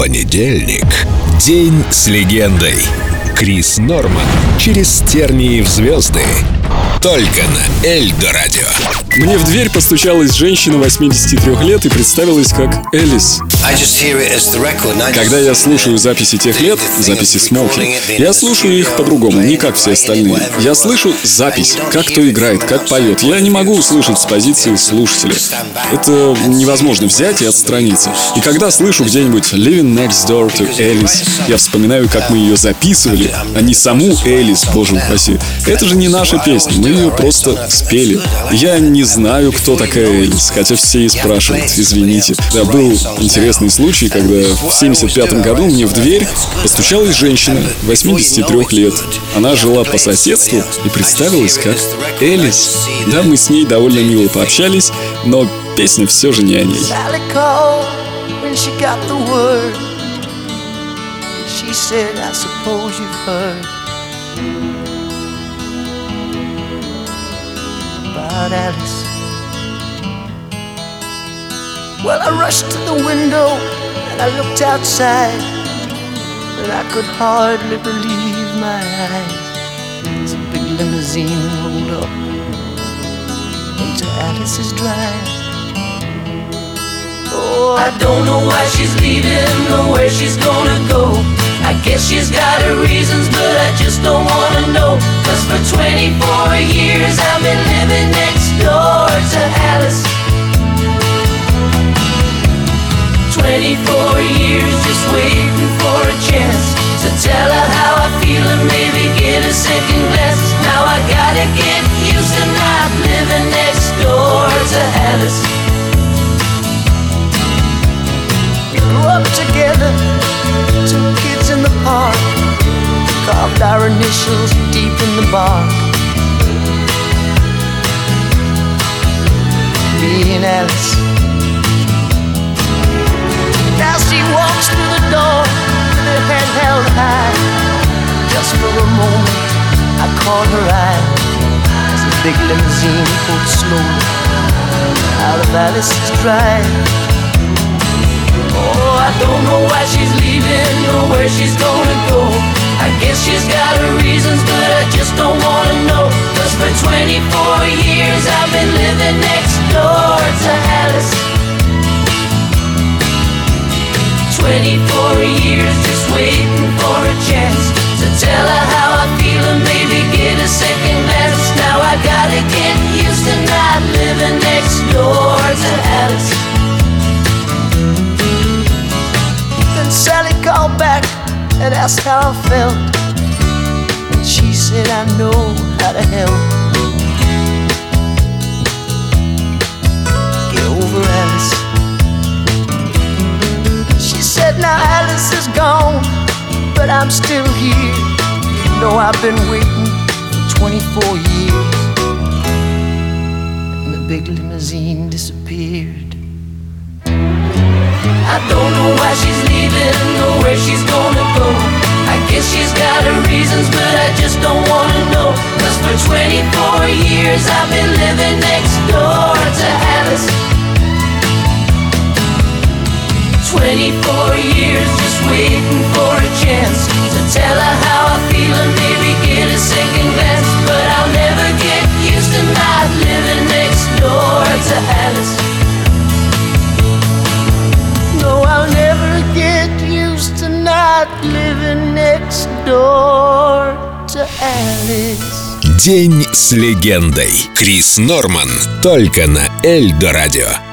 Понедельник. День с легендой. Крис Норман. Через тернии в звезды. Только на Эльдо Радио. Мне в дверь постучалась женщина 83 лет и представилась как Элис. Когда я слушаю записи тех лет, записи Смоки, я слушаю их по-другому, не как все остальные. Я слышу запись, как кто играет, как поет. Я не могу услышать с позиции слушателя. Это невозможно взять и отстраниться. И когда слышу где-нибудь Living Next Door to Alice, я вспоминаю, как мы ее записывали, а не саму Элис, боже упаси. Это же не наша песня, мы ее просто спели. Я не знаю, кто такая Элис, хотя все и спрашивают, извините. Да, был интересный случай, когда в 75 году мне в дверь постучалась женщина 83 лет. Она жила по соседству и представилась как Элис. Да, мы с ней довольно мило пообщались, но песня все же не о ней. She said, I suppose you've heard Alice. Well, I rushed to the window and I looked outside, and I could hardly believe my eyes. As a big limousine rolled up into Alice's drive. Oh, I don't know why she's leaving or where she's gonna go. I guess she's got her reasons, but I just don't wanna know. Cause for 24 years I've been living 24 years just waiting for a chance to tell her how I feel and maybe get a second glance. Now I gotta get used to not living next door to Alice. We grew up together, two kids in the park, carved our initials deep in the bark. Me and Alice. Just for a moment, I caught her eye as the big limousine pulled slowly out of Alice's drive. Oh, I don't know why she's leaving or where she's gonna go. I guess she's got her reasons, but I just don't wanna know. Cause for 24 years I've been living next door to Alice. 24 years just waiting for a chance to tell her how I feel and maybe get a second glance. Now I gotta get used to not living next door to Alice. Then Sally called back and asked how I felt. And she said, I know how to help. I'm still here. You know, I've been waiting for 24 years. And the big limousine disappeared. I don't know why she's leaving or where she's gonna go. I guess she's got her reasons, but I just don't wanna know. Cause for 24 years I've been living next door to Alice. День с легендой. Крис Норман. Только на Эльдо Радио.